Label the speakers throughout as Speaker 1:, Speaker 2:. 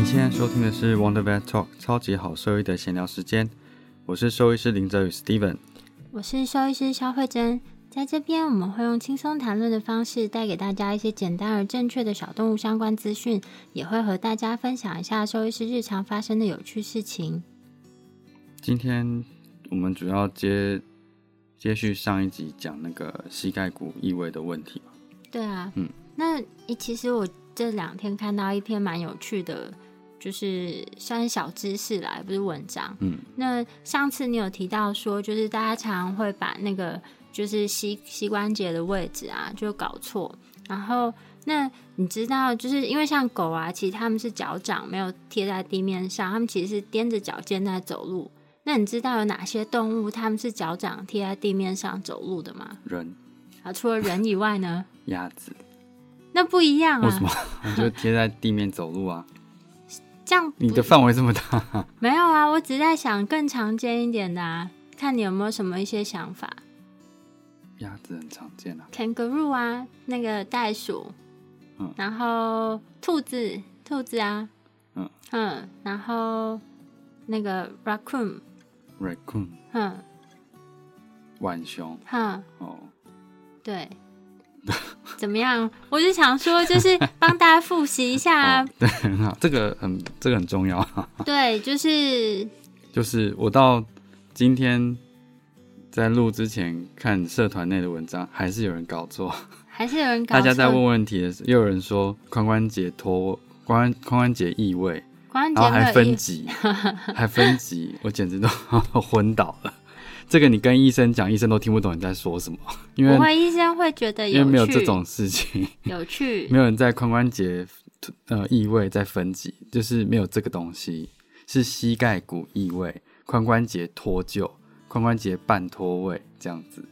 Speaker 1: 你现在收听的是 Wonder Vet Talk 超级好兽医的闲聊时间，我是兽医师林哲宇 Steven，
Speaker 2: 我是兽医师肖慧珍。在这边，我们会用轻松谈论的方式，带给大家一些简单而正确的小动物相关资讯，也会和大家分享一下兽医师日常发生的有趣事情。
Speaker 1: 今天我们主要接接续上一集讲那个膝盖骨异位的问题
Speaker 2: 对啊，嗯，那其实我这两天看到一篇蛮有趣的，就是算是小知识啦，不是文章。嗯，那上次你有提到说，就是大家常常会把那个。就是膝膝关节的位置啊，就搞错。然后，那你知道，就是因为像狗啊，其实它们是脚掌没有贴在地面上，它们其实是踮着脚尖在走路。那你知道有哪些动物它们是脚掌贴在地面上走路的吗？
Speaker 1: 人
Speaker 2: 啊，除了人以外呢？
Speaker 1: 鸭子。
Speaker 2: 那不一样啊？
Speaker 1: 为什么？你就贴在地面走路啊？
Speaker 2: 这样
Speaker 1: 你的范围这么大？
Speaker 2: 没有啊，我只在想更常见一点的，啊，看你有没有什么一些想法。
Speaker 1: 鸭子很常见啊
Speaker 2: ，kangaroo 啊，那个袋鼠，嗯，然后兔子，兔子啊，嗯。嗯，然后那个 raccoon，raccoon，
Speaker 1: 嗯，浣熊，哈，
Speaker 2: 哦，对，怎么样？我就想说，就是帮大家复习一下，
Speaker 1: 对，很好，这个很，这个很重要，
Speaker 2: 对，就是，
Speaker 1: 就是我到今天。在录之前看社团内的文章，还是有人搞错，
Speaker 2: 还是有人搞错。
Speaker 1: 大家在问问题的时候，又有人说髋关节脱髋髋关节异位，
Speaker 2: 然
Speaker 1: 后还分级，还分级，我简直都昏倒了。这个你跟医生讲，医生都听不懂你在说什么，因为
Speaker 2: 不会医生会觉得
Speaker 1: 因为没有这种事情
Speaker 2: 有趣，
Speaker 1: 没有人在髋关节呃异位在分级，就是没有这个东西，是膝盖骨异位，髋关节脱臼。髋关节半脱位这样子，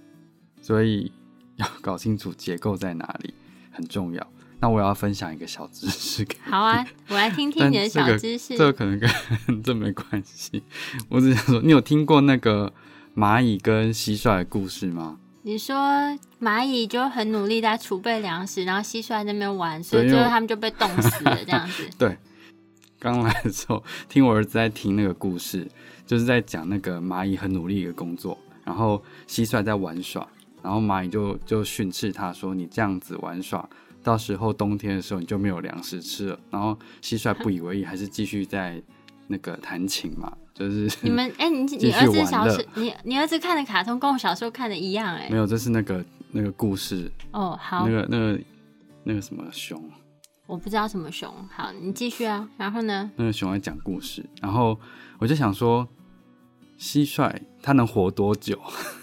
Speaker 1: 所以要搞清楚结构在哪里很重要。那我要分享一个小知识。
Speaker 2: 好啊，我来听听你的小知识。
Speaker 1: 这个可能跟这没关系。我只想说，你有听过那个蚂蚁跟蟋蟀的故事吗？
Speaker 2: 你说蚂蚁就很努力在储备粮食，然后蟋蟀在那边玩，所以最后他们就被冻死了这样子。
Speaker 1: 对，刚来的时候听我儿子在听那个故事。就是在讲那个蚂蚁很努力的工作，然后蟋蟀在玩耍，然后蚂蚁就就训斥他说：“你这样子玩耍，到时候冬天的时候你就没有粮食吃了。”然后蟋蟀不以为意，还是继续在那个弹琴嘛。就是
Speaker 2: 你们 哎，你你儿子小时你你儿子看的卡通跟我小时候看的一样哎。
Speaker 1: 没有，这是那个那个故事
Speaker 2: 哦。好，
Speaker 1: 那个那个那个什么熊，
Speaker 2: 我不知道什么熊。好，你继续啊。然后呢？
Speaker 1: 那个熊在讲故事，然后我就想说。蟋蟀它能活多久？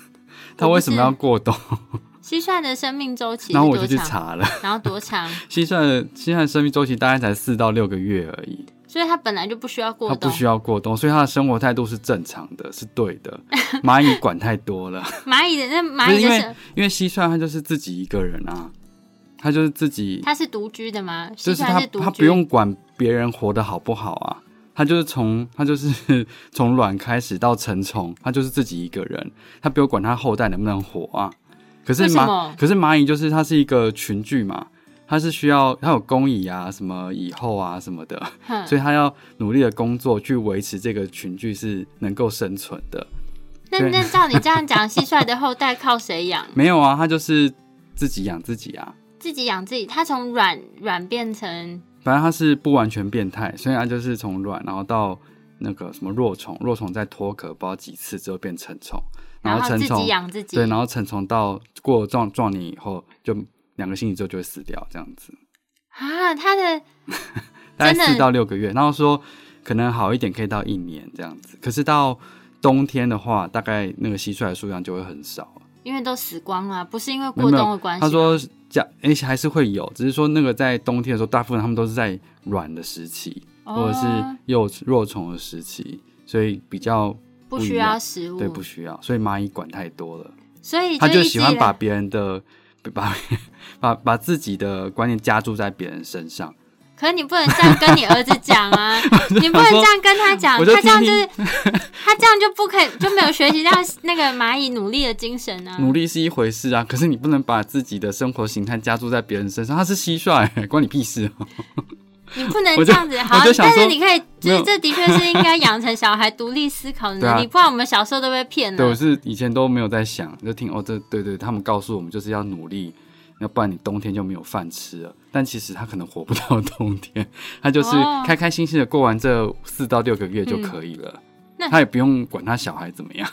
Speaker 1: 它为什么要过冬？
Speaker 2: 蟋蟀的生命周期，
Speaker 1: 然后我就去查了，
Speaker 2: 然后多长？
Speaker 1: 蟋蟀的蟋蟀生命周期大概才四到六个月而已，
Speaker 2: 所以它本来就不需要过冬，
Speaker 1: 它不需要过冬，所以它的生活态度是正常的，是对的。蚂蚁管太多了，
Speaker 2: 蚂蚁的那蚂蚁
Speaker 1: 因为因为蟋蟀它就是自己一个人啊，它就是自己，
Speaker 2: 它是独居的吗？
Speaker 1: 就是它它不用管别人活得好不好啊。它就是从它就是 从卵开始到成虫，它就是自己一个人，它不用管它后代能不能活啊。可是蚂可是蚂蚁就是它是一个群聚嘛，它是需要它有工蚁啊，什么蚁后啊什么的，所以它要努力的工作去维持这个群聚是能够生存的。
Speaker 2: 那那照你这样讲，蟋蟀的后代靠谁养？
Speaker 1: 没有啊，它就是自己养自己啊，
Speaker 2: 自己养自己。它从软软变成。
Speaker 1: 反正它是不完全变态，所以它就是从卵，然后到那个什么弱虫，弱虫再脱壳，不知道几次之后变成虫，
Speaker 2: 然
Speaker 1: 后成虫
Speaker 2: 养自己，
Speaker 1: 对，然后成虫到过壮壮年以后，就两个星期之后就会死掉，这样子
Speaker 2: 啊，它的
Speaker 1: 大概四到六个月，然后说可能好一点可以到一年这样子，可是到冬天的话，大概那个蟋蟀的数量就会很少，
Speaker 2: 因为都死光了，不是因为过冬的关系。
Speaker 1: 他说。讲，而且还是会有，只是说那个在冬天的时候，大部分他们都是在卵的时期，或者是幼弱虫的时期，所以比较
Speaker 2: 不需要食物，
Speaker 1: 对，不需要，所以蚂蚁管太多了，
Speaker 2: 所以
Speaker 1: 他就喜欢把别人的把把把自己的观念加注在别人身上。
Speaker 2: 可是你不能这样跟你儿子讲啊！你不能这样跟他讲，他这样就是他这样就不可以就没有学习到那个蚂蚁努力的精神啊！
Speaker 1: 努力是一回事啊，可是你不能把自己的生活形态加注在别人身上。他是蟋蟀，关你屁事！
Speaker 2: 你不能这样子，好，但是你可以，就是这的确是应该养成小孩独立思考的能力，不然我们小时候都被骗了。
Speaker 1: 对，我是以前都没有在想，就听哦，这对对，他们告诉我们就是要努力。要不然你冬天就没有饭吃了。但其实他可能活不到冬天，他就是开开心心的过完这四到六个月就可以了。那他也不用管他小孩怎么样。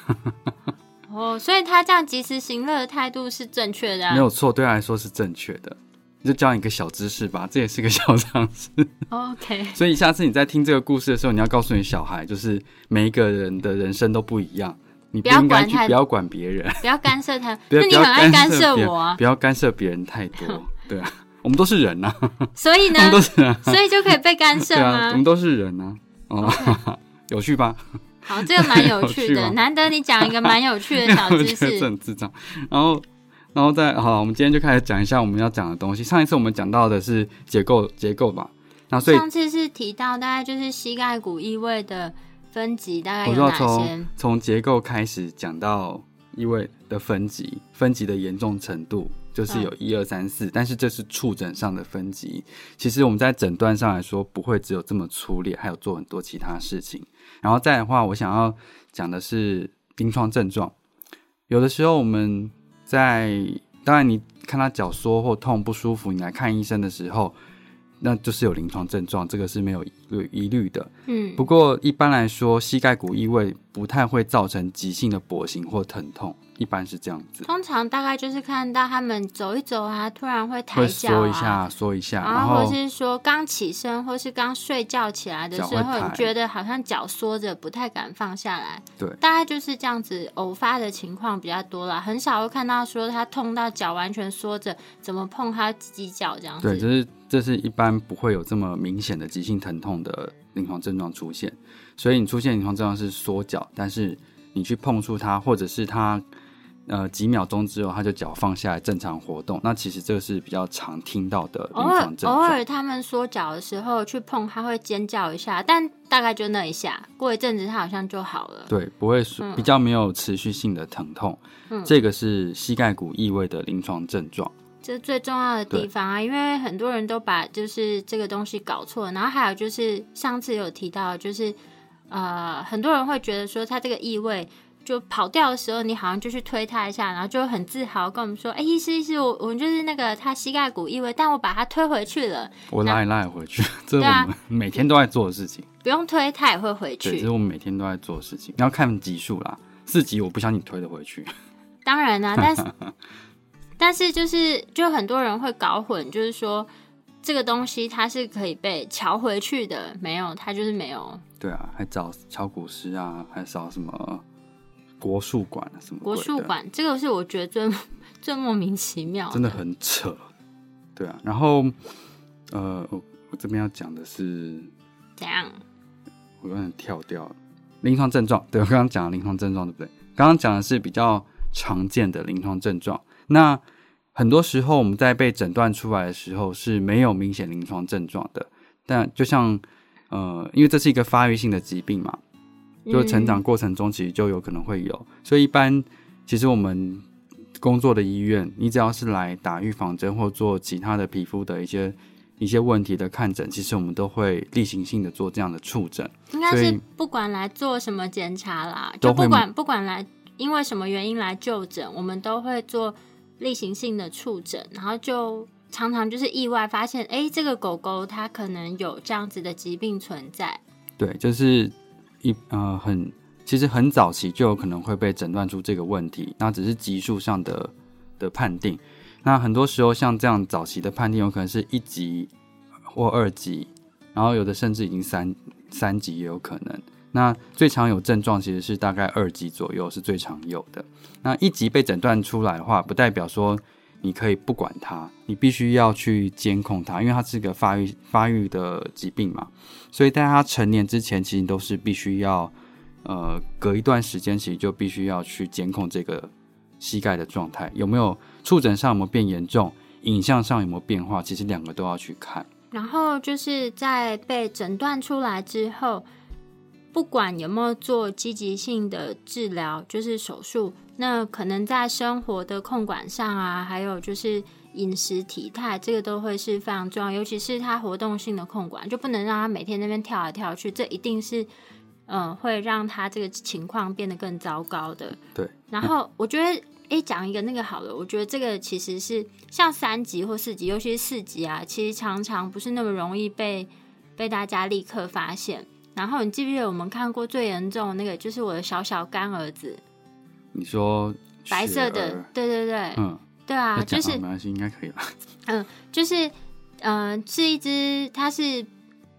Speaker 2: 哦，所以他这样及时行乐的态度是正确的，啊
Speaker 1: 没有错，对他来说是正确的。就教你一个小知识吧，这也是个小常识。
Speaker 2: OK。
Speaker 1: 所以下次你在听这个故事的时候，你要告诉你小孩，就是每一个人的人生都不一样。你不要管他，不要管别人，
Speaker 2: 不要干涉他。那你很爱干涉我啊！
Speaker 1: 不要干涉别人太多。对啊，我们都是人呐。
Speaker 2: 所以呢，
Speaker 1: 都是人，
Speaker 2: 所以就可以被干涉吗？
Speaker 1: 我们都是人呐。哦，有趣吧？
Speaker 2: 好，这个蛮有趣的，难得你讲一个蛮有趣的小知识。
Speaker 1: 很智障。然后，然后再好，我们今天就开始讲一下我们要讲的东西。上一次我们讲到的是结构，结构吧。那所以
Speaker 2: 上次是提到大概就是膝盖骨异位的。分级大概有
Speaker 1: 哪些？从从结构开始讲到异位的分级，分级的严重程度就是有一二三四，但是这是触诊上的分级。其实我们在诊断上来说，不会只有这么粗略，还有做很多其他事情。然后再的话，我想要讲的是临床症状。有的时候我们在，当然你看他脚缩或痛不舒服，你来看医生的时候。那就是有临床症状，这个是没有疑虑的。嗯，不过一般来说，膝盖骨异位不太会造成急性的跛行或疼痛。一般是这样子，
Speaker 2: 通常大概就是看到他们走一走啊，突然会抬脚
Speaker 1: 啊，缩一下，缩一下，
Speaker 2: 然
Speaker 1: 后
Speaker 2: 或是说刚起身或是刚睡觉起来的时候，你觉得好像脚缩着，不太敢放下来。
Speaker 1: 对，
Speaker 2: 大概就是这样子偶发的情况比较多了，很少会看到说他痛到脚完全缩着，怎么碰他挤脚这样子。
Speaker 1: 对，就是这是一般不会有这么明显的急性疼痛的临床症状出现，所以你出现临床症状是缩脚，但是你去碰触它，或者是它。呃，几秒钟之后，它就脚放下来正常活动。那其实这个是比较常听到的临床症状。
Speaker 2: 偶尔他们缩脚的时候去碰，他会尖叫一下，但大概就那一下，过一阵子他好像就好了。
Speaker 1: 对，不会比较没有持续性的疼痛。嗯，这个是膝盖骨异位的临床症状。
Speaker 2: 这最重要的地方啊，因为很多人都把就是这个东西搞错。然后还有就是上次有提到，就是呃，很多人会觉得说他这个异味。就跑掉的时候，你好像就去推他一下，然后就很自豪跟我们说：“哎，意思意思，我我们就是那个他膝盖骨异味，但我把他推回去了。”
Speaker 1: 我拉一拉也回去，这是我们每天都在做的事情。
Speaker 2: 不用推，他也会回去。
Speaker 1: 这是我们每天都在做的事情。你要看级数啦，四级我不相信推得回去。
Speaker 2: 当然啦，但是但是就是就很多人会搞混，就是说这个东西它是可以被敲回去的，没有，它就是没有。
Speaker 1: 对啊，还找敲古诗啊，还找什么？国术馆什么？
Speaker 2: 国术馆这个是我觉得最最莫名其妙，
Speaker 1: 真的很扯。对啊，然后呃，我这边要讲的是
Speaker 2: 怎样？
Speaker 1: 我有点跳掉了。临床症状，对我刚刚讲的临床症状对不对？刚刚讲的是比较常见的临床症状。那很多时候我们在被诊断出来的时候是没有明显临床症状的，但就像呃，因为这是一个发育性的疾病嘛。就成长过程中，其实就有可能会有，所以一般其实我们工作的医院，你只要是来打预防针或做其他的皮肤的一些一些问题的看诊，其实我们都会例行性的做这样的触诊。
Speaker 2: 应该是不管来做什么检查啦，就不管不管来因为什么原因来就诊，我们都会做例行性的触诊，然后就常常就是意外发现，哎，这个狗狗它可能有这样子的疾病存在。
Speaker 1: 对，就是。一呃很，其实很早期就有可能会被诊断出这个问题，那只是级数上的的判定。那很多时候像这样早期的判定，有可能是一级或二级，然后有的甚至已经三三级也有可能。那最常有症状其实是大概二级左右是最常有的。那一级被诊断出来的话，不代表说你可以不管它，你必须要去监控它，因为它是个发育发育的疾病嘛。所以在它成年之前，其实都是必须要，呃，隔一段时间，其实就必须要去监控这个膝盖的状态有没有触诊上有没有变严重，影像上有没有变化，其实两个都要去看。
Speaker 2: 然后就是在被诊断出来之后，不管有没有做积极性的治疗，就是手术，那可能在生活的控管上啊，还有就是饮食体态，这个都会是非常重要。尤其是他活动性的控管，就不能让他每天那边跳来跳去，这一定是嗯会让他这个情况变得更糟糕的。
Speaker 1: 对。
Speaker 2: 然后我觉得。哎，讲一个那个好了，我觉得这个其实是像三级或四级，尤其是四级啊，其实常常不是那么容易被被大家立刻发现。然后你记不记得我们看过最严重的那个，就是我的小小干儿子？
Speaker 1: 你说
Speaker 2: 白色的？对对对，嗯，对啊，就是没
Speaker 1: 关系，应该可以吧。
Speaker 2: 嗯，就是嗯，是一只，它是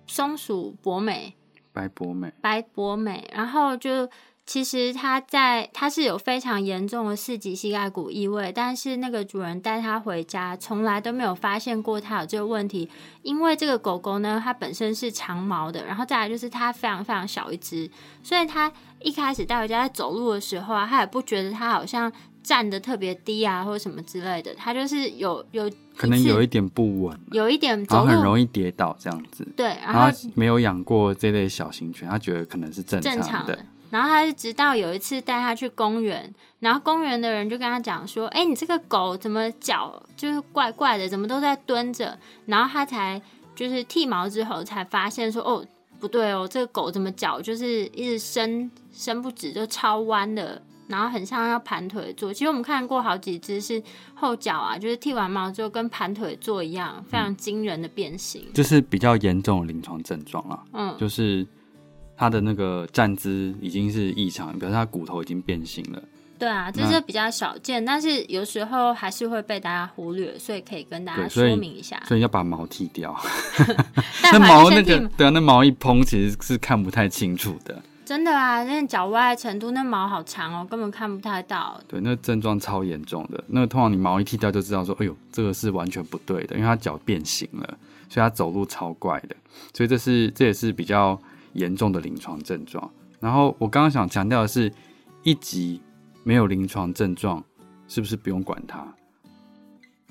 Speaker 2: 松鼠博美，
Speaker 1: 白博美，
Speaker 2: 白博美，然后就。其实他在他是有非常严重的四级膝盖骨异位，但是那个主人带他回家，从来都没有发现过他有这个问题。因为这个狗狗呢，它本身是长毛的，然后再来就是它非常非常小一只，所以它一开始带回家在走路的时候啊，它也不觉得它好像站的特别低啊，或者什么之类的，它就是有有
Speaker 1: 可能有一点不稳，
Speaker 2: 有一点
Speaker 1: 然后很容易跌倒这样子。
Speaker 2: 对，
Speaker 1: 然后没有养过这类小型犬，它觉得可能是正常的。
Speaker 2: 然后他是直到有一次带他去公园，然后公园的人就跟他讲说：“哎，你这个狗怎么脚就是怪怪的，怎么都在蹲着？”然后他才就是剃毛之后才发现说：“哦，不对哦，这个狗怎么脚就是一直伸伸不直，就超弯的，然后很像要盘腿坐。其实我们看过好几只是后脚啊，就是剃完毛之后跟盘腿坐一样，非常惊人的变形，
Speaker 1: 就是比较严重的临床症状啊。嗯，就是。他的那个站姿已经是异常，表示他骨头已经变形了。
Speaker 2: 对啊，这是比较少见，但是有时候还是会被大家忽略，所以可以跟大家说明一下。
Speaker 1: 所以要把毛剃掉。那毛那个，对啊，那毛一蓬其实是看不太清楚的。
Speaker 2: 真的啊，那脚歪程度，那毛好长哦，根本看不太到。
Speaker 1: 对，那症状超严重的。那通常你毛一剃掉就知道说，哎呦，这个是完全不对的，因为他脚变形了，所以他走路超怪的。所以这是这也是比较。严重的临床症状，然后我刚刚想强调的是，一级没有临床症状，是不是不用管它？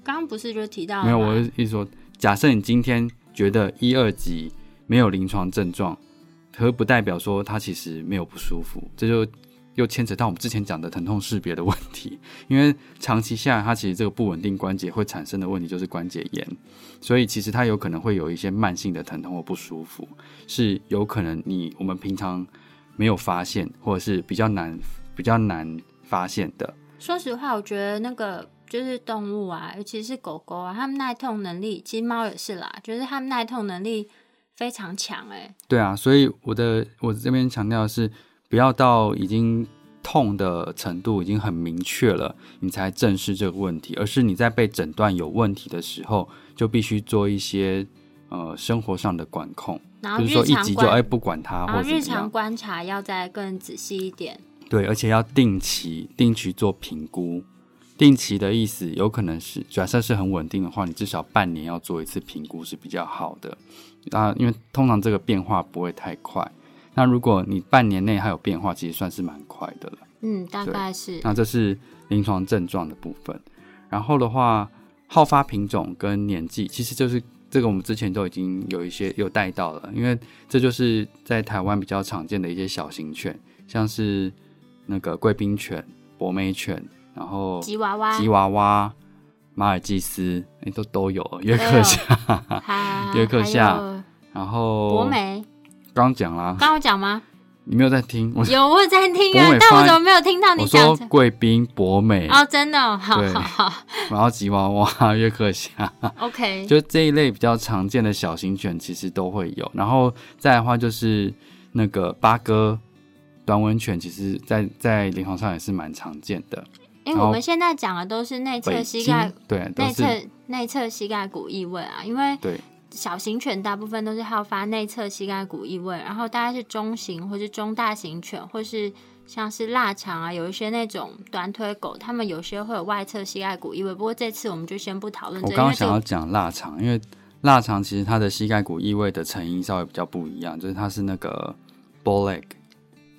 Speaker 2: 刚刚不是就提到
Speaker 1: 没有？我意思说，假设你今天觉得一二级没有临床症状，可不代表说他其实没有不舒服，这就。又牵扯到我们之前讲的疼痛识别的问题，因为长期下来，它其实这个不稳定关节会产生的问题就是关节炎，所以其实它有可能会有一些慢性的疼痛或不舒服，是有可能你我们平常没有发现，或者是比较难比较难发现的。
Speaker 2: 说实话，我觉得那个就是动物啊，尤其是狗狗啊，它们耐痛能力，其实猫也是啦，就是它们耐痛能力非常强。哎，
Speaker 1: 对啊，所以我的我这边强调的是。不要到已经痛的程度已经很明确了，你才正视这个问题，而是你在被诊断有问题的时候，就必须做一些呃生活上的管控，
Speaker 2: 就
Speaker 1: 是说一急就哎不管它，或者
Speaker 2: 日常观察要再更仔细一点。
Speaker 1: 对，而且要定期定期做评估。定期的意思有可能是假设是很稳定的话，你至少半年要做一次评估是比较好的啊，因为通常这个变化不会太快。那如果你半年内还有变化，其实算是蛮快的了。
Speaker 2: 嗯，大概是。
Speaker 1: 那这是临床症状的部分。然后的话，好发品种跟年纪，其实就是这个我们之前都已经有一些有带到了，因为这就是在台湾比较常见的一些小型犬，像是那个贵宾犬、博美犬，然后
Speaker 2: 吉娃娃、
Speaker 1: 吉娃娃、马尔济斯，哎，都都有约克夏、约克夏，然后
Speaker 2: 博美。
Speaker 1: 刚讲啦，
Speaker 2: 刚我讲吗？
Speaker 1: 你没有在听？
Speaker 2: 有我有在听啊，但我怎么没有听到你讲？
Speaker 1: 我说贵宾博美
Speaker 2: 哦，真的，好好好。
Speaker 1: 然后吉娃娃、约克夏
Speaker 2: ，OK，
Speaker 1: 就这一类比较常见的小型犬，其实都会有。然后再的话，就是那个八哥短吻犬，其实在在临床上也是蛮常见的。
Speaker 2: 因为我们现在讲的都是内侧膝盖，
Speaker 1: 对，
Speaker 2: 内侧内侧膝盖骨异位啊，因为
Speaker 1: 对。
Speaker 2: 小型犬大部分都是好发内侧膝盖骨异位，然后大概是中型或是中大型犬，或是像是腊肠啊，有一些那种短腿狗，它们有些会有外侧膝盖骨异位。不过这次我们就先不讨论。
Speaker 1: 我刚刚想要讲腊肠，因为腊肠其实它的膝盖骨异位的成因稍微比较不一样，就是它是那个 bull leg，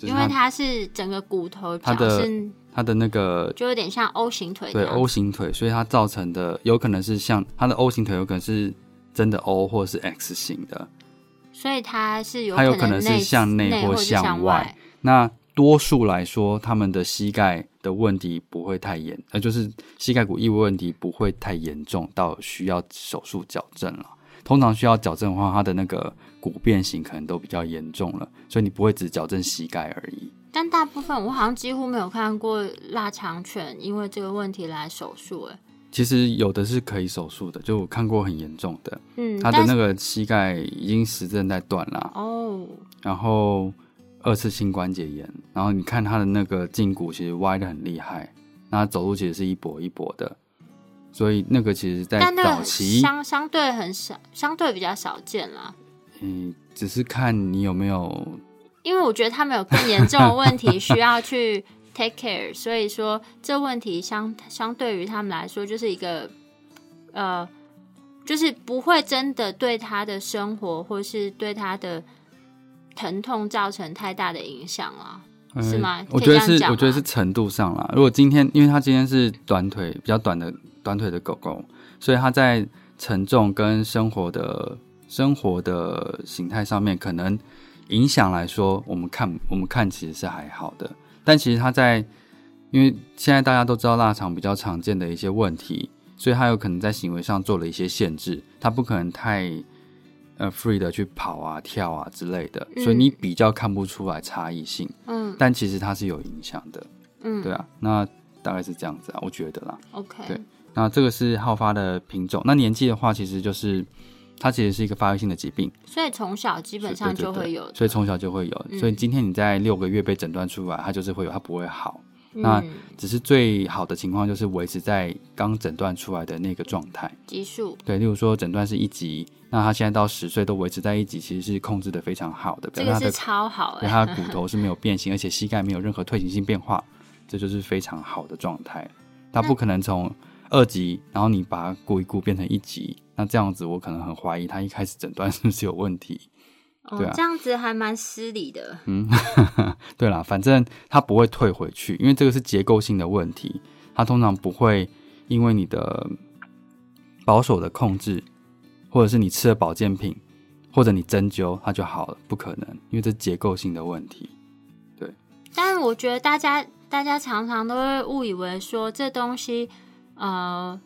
Speaker 2: 因为它是整个骨头
Speaker 1: 它的它的那个
Speaker 2: 就有点像 O 型腿，
Speaker 1: 对 O 型腿，所以它造成的有可能是像它的 O 型腿，有可能是。真的 O 或者是 X 型的，
Speaker 2: 所以它是有
Speaker 1: 它有可能是向内或向外。那多数来说，他们的膝盖的问题不会太严，呃，就是膝盖骨异位问题不会太严重到需要手术矫正了。通常需要矫正的话，它的那个骨变形可能都比较严重了，所以你不会只矫正膝盖而已。
Speaker 2: 但大部分我好像几乎没有看过腊肠犬因为这个问题来手术，哎。
Speaker 1: 其实有的是可以手术的，就我看过很严重的，嗯，他的那个膝盖已经十字韧带断了哦，然后二次性关节炎，然后你看他的那个胫骨其实歪的很厉害，那走路其实是一跛一跛的，所以那个其实在早期
Speaker 2: 相相对很少，相对比较少见啦。
Speaker 1: 嗯，只是看你有没有，
Speaker 2: 因为我觉得他们有更严重的问题 需要去。Take care，所以说这问题相相对于他们来说，就是一个呃，就是不会真的对他的生活或是对他的疼痛造成太大的影响啊，是吗？
Speaker 1: 我觉得是，我觉得是程度上啦。如果今天，因为他今天是短腿比较短的短腿的狗狗，所以他在承重跟生活的生活的形态上面，可能影响来说，我们看我们看其实是还好的。但其实他在，因为现在大家都知道腊肠比较常见的一些问题，所以它有可能在行为上做了一些限制，它不可能太呃 free 的去跑啊、跳啊之类的，所以你比较看不出来差异性。嗯，但其实它是有影响的。嗯，对啊，那大概是这样子啊，我觉得啦。
Speaker 2: OK，
Speaker 1: 对，那这个是好发的品种。那年纪的话，其实就是它其实是一个发育性的疾病，
Speaker 2: 所以从小基本上就会有，
Speaker 1: 所以从小就会有。所以今天你在六个月被诊断出来，它就是会有，它不会好。那只是最好的情况就是维持在刚诊断出来的那个状态，
Speaker 2: 级数。
Speaker 1: 对，例如说诊断是一级，那他现在到十岁都维持在一级，其实是控制的非常好的。
Speaker 2: 这个是超好，
Speaker 1: 对，他的骨头是没有变形，而且膝盖没有任何退行性变化，这就是非常好的状态。他不可能从二级，然后你把它估一估变成一级，那这样子我可能很怀疑他一开始诊断 是不是有问题。
Speaker 2: 对啊，这样子还蛮失礼的。
Speaker 1: 嗯，对啦，反正它不会退回去，因为这个是结构性的问题，它通常不会因为你的保守的控制，或者是你吃了保健品，或者你针灸，它就好了，不可能，因为这结构性的问题。对。
Speaker 2: 但是我觉得大家大家常常都会误以为说这东西，呃。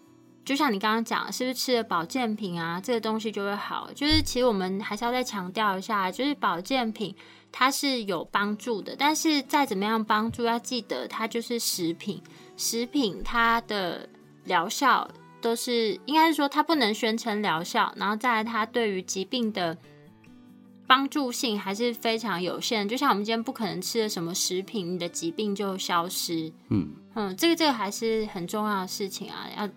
Speaker 2: 就像你刚刚讲，是不是吃了保健品啊，这个东西就会好？就是其实我们还是要再强调一下，就是保健品它是有帮助的，但是再怎么样帮助，要记得它就是食品，食品它的疗效都是应该是说它不能宣称疗效，然后再来它对于疾病的帮助性还是非常有限。就像我们今天不可能吃了什么食品，你的疾病就消失。嗯嗯，这个这个还是很重要的事情啊，要。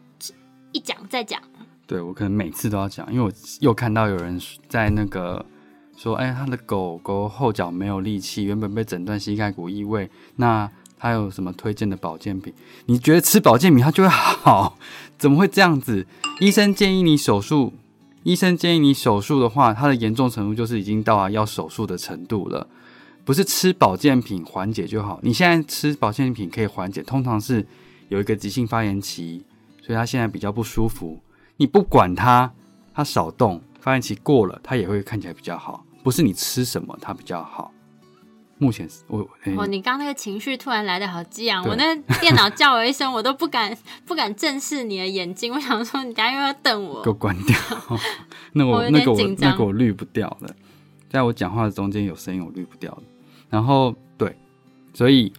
Speaker 2: 一讲再讲，
Speaker 1: 对我可能每次都要讲，因为我又看到有人在那个说，哎，他的狗狗后脚没有力气，原本被诊断膝盖骨异位，那他有什么推荐的保健品？你觉得吃保健品它就会好？怎么会这样子？医生建议你手术，医生建议你手术的话，它的严重程度就是已经到了要手术的程度了，不是吃保健品缓解就好。你现在吃保健品可以缓解，通常是有一个急性发炎期。所以他现在比较不舒服，你不管他，他少动，发炎期过了，他也会看起来比较好。不是你吃什么他比较好。目前是我
Speaker 2: 哦，你刚那个情绪突然来的好激昂，我那电脑叫我一声，我都不敢不敢正视你的眼睛。我想说，你等下又要瞪我，
Speaker 1: 给我关掉。那我那个我那个我滤不掉的，在我讲话的中间有声音，我滤不掉的。然后对，所以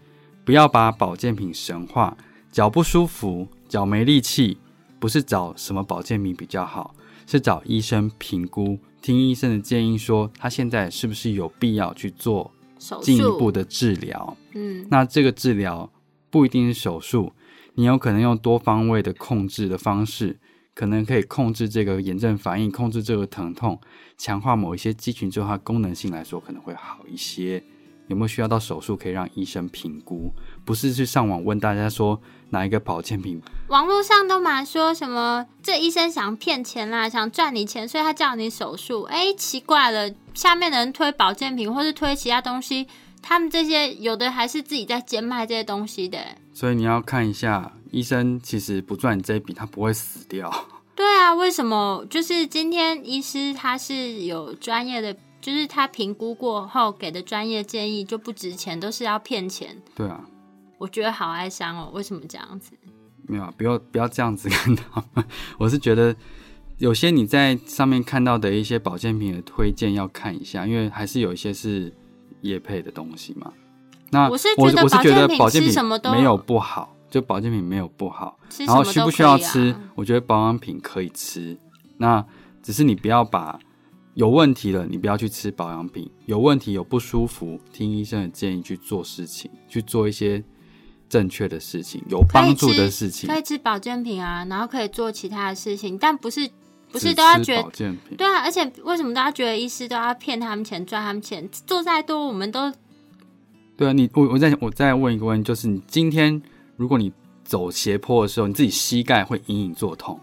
Speaker 1: 不要把保健品神化，脚不舒服。脚没力气，不是找什么保健品比较好，是找医生评估，听医生的建议，说他现在是不是有必要去做进一步的治疗。嗯，那这个治疗不一定是手术，你有可能用多方位的控制的方式，可能可以控制这个炎症反应，控制这个疼痛，强化某一些肌群之后，它功能性来说可能会好一些。有没有需要到手术？可以让医生评估，不是去上网问大家说哪一个保健品。
Speaker 2: 网络上都蛮说什么，这医生想骗钱啦，想赚你钱，所以他叫你手术。哎，奇怪了，下面的人推保健品或是推其他东西，他们这些有的还是自己在兼卖这些东西的。
Speaker 1: 所以你要看一下，医生其实不赚你这一笔，他不会死掉。
Speaker 2: 对啊，为什么？就是今天医师他是有专业的。就是他评估过后给的专业建议就不值钱，都是要骗钱。
Speaker 1: 对啊，
Speaker 2: 我觉得好哀伤哦。为什么这样子？
Speaker 1: 没有，不要不要这样子 看到。我是觉得有些你在上面看到的一些保健品的推荐要看一下，因为还是有一些是叶配的东西嘛。那
Speaker 2: 我是
Speaker 1: 我我是觉得
Speaker 2: 保
Speaker 1: 健品什么都没有不好，就保健品没有不好。然后需不需要吃？我觉得保养品可以吃，那只是你不要把。有问题了，你不要去吃保养品。有问题、有不舒服，听医生的建议去做事情，去做一些正确的事情，有帮助的事情。
Speaker 2: 可以吃保健品啊，然后可以做其他的事情，但不是不是都要觉得
Speaker 1: 保健品？
Speaker 2: 对啊，而且为什么大家觉得医师都要骗他们钱、赚他们钱？做再多，我们都
Speaker 1: 对啊。你我我再我再问一个问题，就是你今天如果你走斜坡的时候，你自己膝盖会隐隐作痛，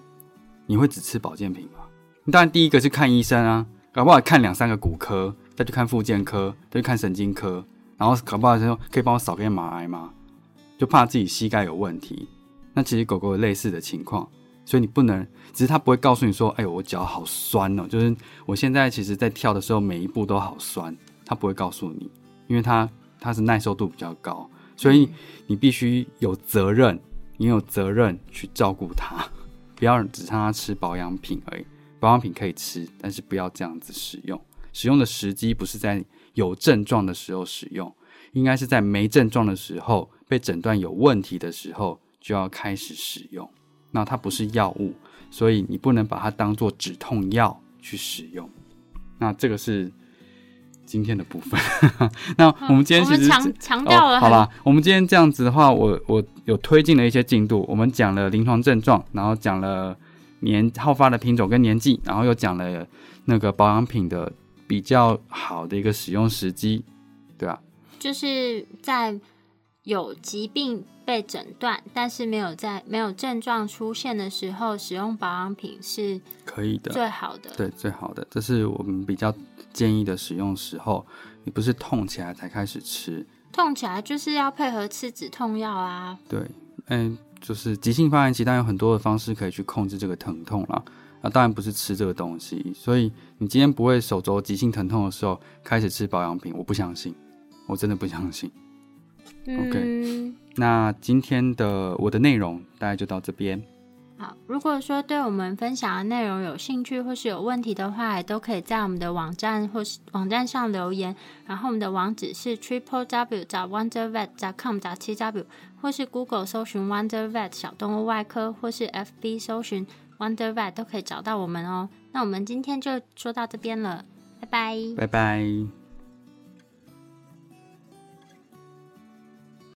Speaker 1: 你会只吃保健品吗？当然，第一个是看医生啊。搞不好看两三个骨科，再去看附件科，再去看神经科，然后搞不好就说可以帮我扫个 MRI 吗？就怕自己膝盖有问题。那其实狗狗有类似的情况，所以你不能，只是它不会告诉你说，哎呦我脚好酸哦，就是我现在其实在跳的时候每一步都好酸，它不会告诉你，因为它它是耐受度比较高，所以你必须有责任，你有责任去照顾它，不要只让它吃保养品而已。保养品可以吃，但是不要这样子使用。使用的时机不是在有症状的时候使用，应该是在没症状的时候，被诊断有问题的时候就要开始使用。那它不是药物，所以你不能把它当做止痛药去使用。那这个是今天的部分。那我们今天其实
Speaker 2: 强强调了，
Speaker 1: 好吧？我们今天这样子的话，我我有推进了一些进度。我们讲了临床症状，然后讲了。年好发的品种跟年纪，然后又讲了那个保养品的比较好的一个使用时机，对吧？
Speaker 2: 就是在有疾病被诊断，但是没有在没有症状出现的时候，使用保养品是
Speaker 1: 可以的，
Speaker 2: 最好的，
Speaker 1: 对，最好的，这是我们比较建议的使用时候。你不是痛起来才开始吃，
Speaker 2: 痛起来就是要配合吃止痛药啊。
Speaker 1: 对，嗯。就是急性发炎期，但有很多的方式可以去控制这个疼痛啦。那当然不是吃这个东西。所以你今天不会手肘急性疼痛的时候开始吃保养品，我不相信，我真的不相信。OK，那今天的我的内容大概就到这边。
Speaker 2: 好，如果说对我们分享的内容有兴趣或是有问题的话，也都可以在我们的网站或是网站上留言。然后我们的网址是 triple w 找 wonder vet com 找七 w，或是 Google 搜寻 wonder vet 小动物外科，或是 FB 搜寻 wonder vet 都可以找到我们哦。那我们今天就说到这边了，拜拜，
Speaker 1: 拜拜。